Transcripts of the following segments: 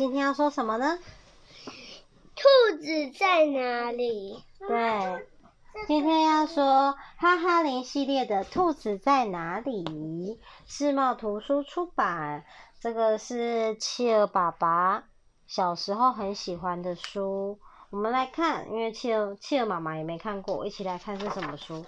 今天要说什么呢？兔子在哪里？对，今天要说哈哈林系列的《兔子在哪里》，世贸图书出版。这个是企鹅爸爸小时候很喜欢的书。我们来看，因为企鹅企鹅妈妈也没看过，一起来看是什么书。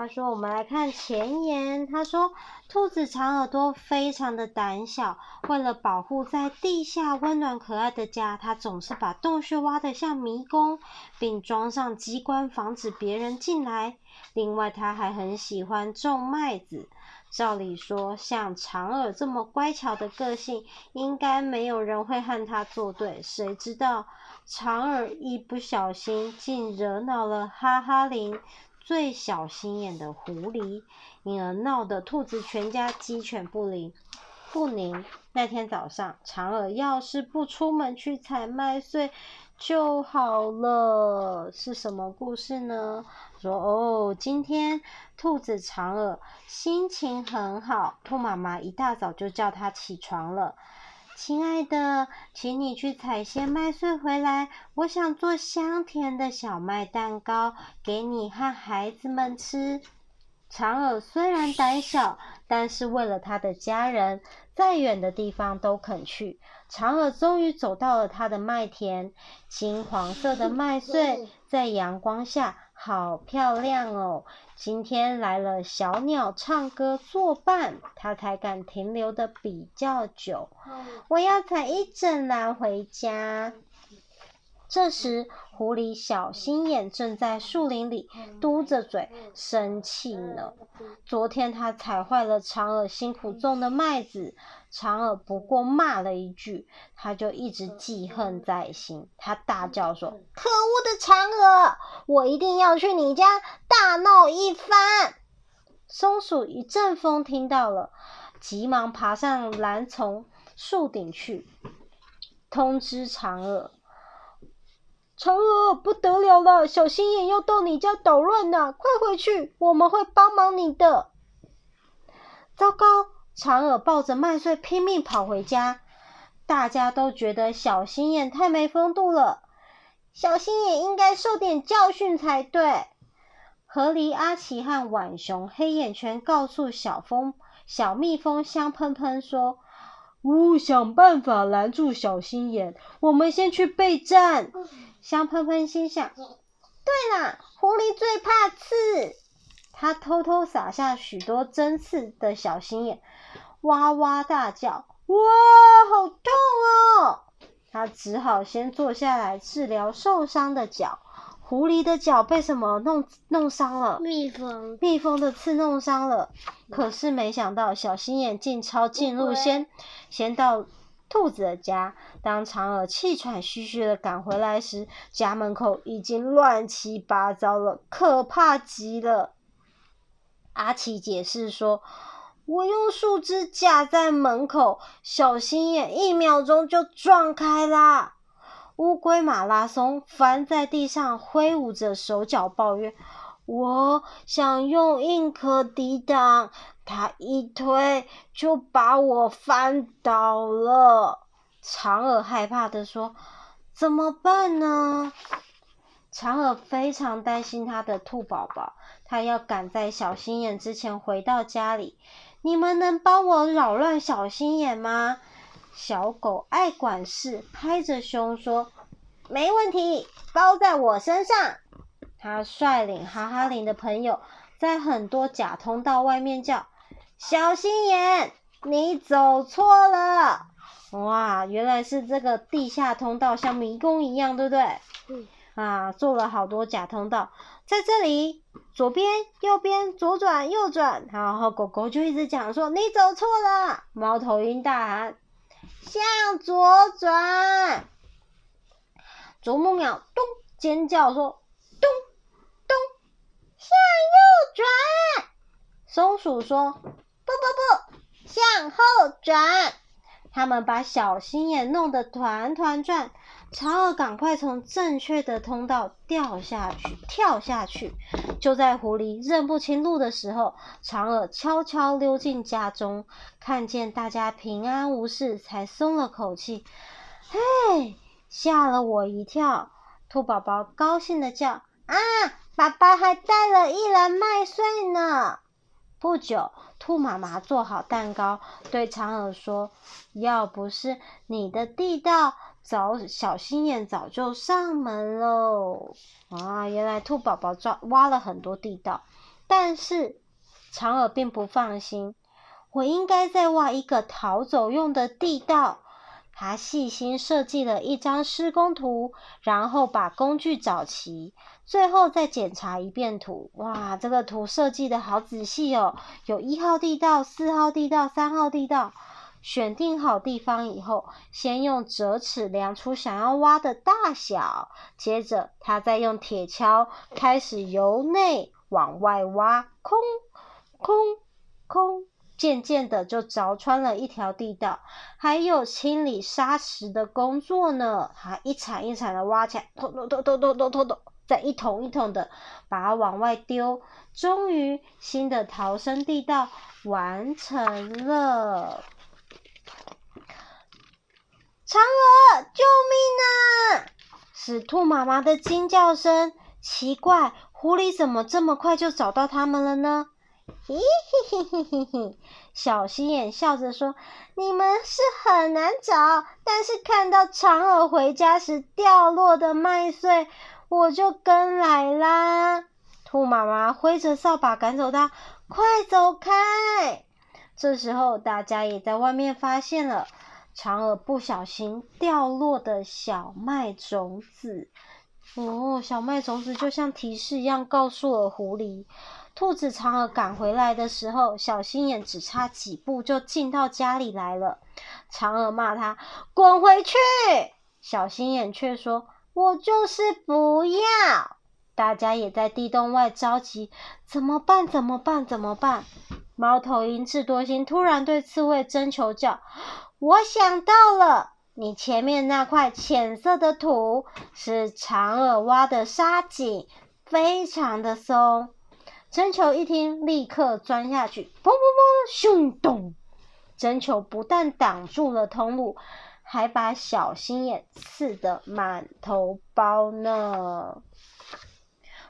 他说：“我们来看前言。他说，兔子长耳朵非常的胆小，为了保护在地下温暖可爱的家，他总是把洞穴挖得像迷宫，并装上机关防止别人进来。另外，他还很喜欢种麦子。照理说，像长耳这么乖巧的个性，应该没有人会和他作对。谁知道，长耳一不小心，竟惹恼了哈哈林。”最小心眼的狐狸，因而闹得兔子全家鸡犬不宁。不宁。那天早上，长耳要是不出门去采麦穗就好了。是什么故事呢？说哦，今天兔子长耳心情很好，兔妈妈一大早就叫它起床了。亲爱的，请你去采些麦穗回来，我想做香甜的小麦蛋糕给你和孩子们吃。长耳虽然胆小，但是为了他的家人，再远的地方都肯去。长耳终于走到了他的麦田，金黄色的麦穗 在阳光下好漂亮哦。今天来了小鸟唱歌作伴，它才敢停留的比较久。我要采一整篮回家。这时，狐狸小心眼正在树林里嘟着嘴生气呢。昨天它踩坏了嫦娥辛苦种的麦子，嫦娥不过骂了一句，它就一直记恨在心。它大叫说：“可恶的嫦娥，我一定要去你家大闹一番！”松鼠一阵风听到了，急忙爬上蓝丛树顶去，通知嫦娥。嫦娥，不得了了，小心眼要到你家捣乱呢！快回去，我们会帮忙你的。糟糕，嫦娥抱着麦穗拼命跑回家，大家都觉得小心眼太没风度了，小心眼应该受点教训才对。河狸阿奇和浣熊黑眼圈告诉小蜂、小蜜蜂香喷喷说：“呜，想办法拦住小心眼，我们先去备战。”香喷喷心想：“对啦，狐狸最怕刺，他偷偷撒下许多针刺的小心眼，哇哇大叫：‘哇，好痛哦！’他只好先坐下来治疗受伤的脚。狐狸的脚被什么弄弄伤了？蜜蜂，蜜蜂的刺弄伤了。可是没想到，小心眼竟抄近路先，先到。”兔子的家，当长耳气喘吁吁的赶回来时，家门口已经乱七八糟了，可怕极了。阿奇解释说：“我用树枝架在门口，小心眼一秒钟就撞开啦。”乌龟马拉松翻在地上，挥舞着手脚抱怨：“我想用硬壳抵挡。”他一推就把我翻倒了，长耳害怕地说：“怎么办呢？”长耳非常担心他的兔宝宝，他要赶在小心眼之前回到家里。你们能帮我扰乱小心眼吗？小狗爱管事，拍着胸说：“没问题，包在我身上。”他率领哈哈林的朋友，在很多假通道外面叫。小心眼，你走错了！哇，原来是这个地下通道像迷宫一样，对不对？嗯。啊，做了好多假通道，在这里，左边、右边、左转、右转，然后狗狗就一直讲说：“你走错了。”猫头鹰大喊：“向左转！”啄木鸟咚尖叫说：“咚咚，向右转！”松鼠说。不不不，向后转！他们把小心眼弄得团团转。长耳赶快从正确的通道掉下去，跳下去。就在狐狸认不清路的时候，长耳悄悄溜进家中，看见大家平安无事，才松了口气。嘿，吓了我一跳！兔宝宝高兴地叫：“啊，爸爸还带了一篮麦穗呢！”不久，兔妈妈做好蛋糕，对长耳说：“要不是你的地道，早小心眼早就上门喽。”啊，原来兔宝宝抓挖了很多地道，但是长耳并不放心。我应该再挖一个逃走用的地道。他细心设计了一张施工图，然后把工具找齐，最后再检查一遍图。哇，这个图设计的好仔细哦！有一号地道、四号地道、三号地道。选定好地方以后，先用折尺量出想要挖的大小，接着他再用铁锹开始由内往外挖，空空空。渐渐的就凿穿了一条地道，还有清理沙石的工作呢。他一铲一铲的挖起来，咚咚咚咚咚咚咚咚，再一桶一桶的把它往外丢。终于，新的逃生地道完成了。嫦娥，救命啊！是兔妈妈的惊叫声。奇怪，狐狸怎么这么快就找到他们了呢？嘿嘿嘿嘿嘿嘿，小心眼笑着说：“你们是很难找，但是看到嫦娥回家时掉落的麦穗，我就跟来啦。”兔妈妈挥着扫把赶走它，快走开！这时候，大家也在外面发现了长耳不小心掉落的小麦种子。哦，小麦种子就像提示一样，告诉了狐狸。兔子长耳赶回来的时候，小心眼只差几步就进到家里来了。长耳骂他滚回去，小心眼却说：“我就是不要。”大家也在地洞外着急，怎么办？怎么办？怎么办？猫头鹰智多星突然对刺猬征求叫：“我想到了，你前面那块浅色的土是长耳挖的沙井，非常的松。”征求一听，立刻钻下去，砰砰砰，咻咚！征求不但挡住了通路，还把小心眼刺得满头包呢。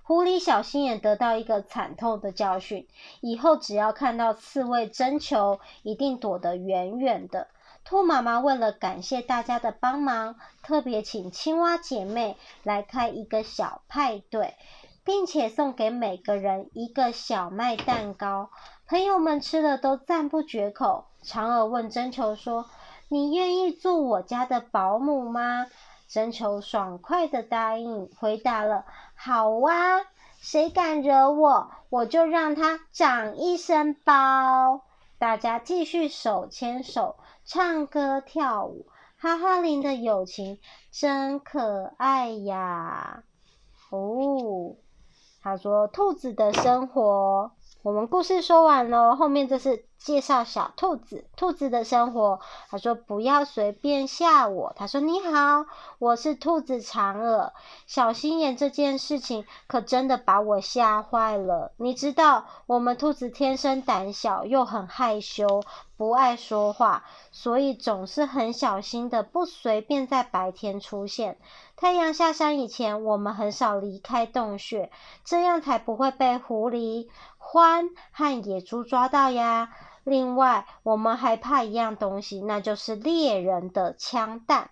狐狸小心眼得到一个惨痛的教训，以后只要看到刺猬征求，一定躲得远远的。兔妈妈为了感谢大家的帮忙，特别请青蛙姐妹来开一个小派对。并且送给每个人一个小麦蛋糕，朋友们吃了都赞不绝口。长耳问征求说：“你愿意做我家的保姆吗？”征求爽快的答应，回答了：“好啊，谁敢惹我，我就让他长一身包。”大家继续手牵手唱歌跳舞，哈哈林的友情真可爱呀！哦。他说：“兔子的生活，我们故事说完了，后面这是介绍小兔子，兔子的生活。”他说：“不要随便吓我。”他说：“你好，我是兔子长耳。小心眼这件事情可真的把我吓坏了。你知道，我们兔子天生胆小，又很害羞，不爱说话，所以总是很小心的，不随便在白天出现。”太阳下山以前，我们很少离开洞穴，这样才不会被狐狸、獾和野猪抓到呀。另外，我们还怕一样东西，那就是猎人的枪弹。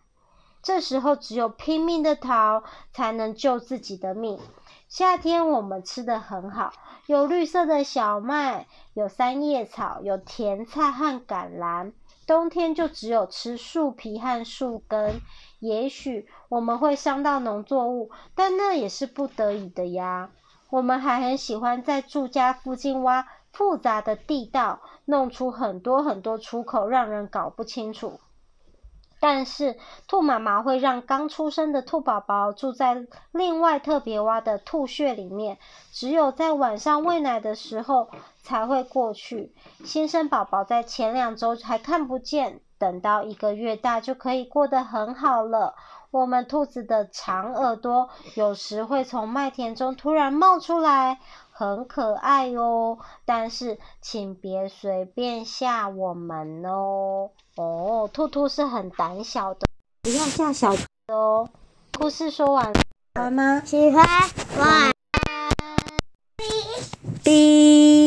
这时候，只有拼命的逃，才能救自己的命。夏天我们吃得很好，有绿色的小麦，有三叶草，有甜菜和橄榄。冬天就只有吃树皮和树根。也许我们会伤到农作物，但那也是不得已的呀。我们还很喜欢在住家附近挖复杂的地道，弄出很多很多出口，让人搞不清楚。但是兔妈妈会让刚出生的兔宝宝住在另外特别挖的兔穴里面，只有在晚上喂奶的时候才会过去。新生宝宝在前两周还看不见。等到一个月大就可以过得很好了。我们兔子的长耳朵有时会从麦田中突然冒出来，很可爱哦。但是请别随便吓我们哦。哦，兔兔是很胆小的。不要吓小朋友哦。故事说完了，喜欢吗？喜欢。晚安。B。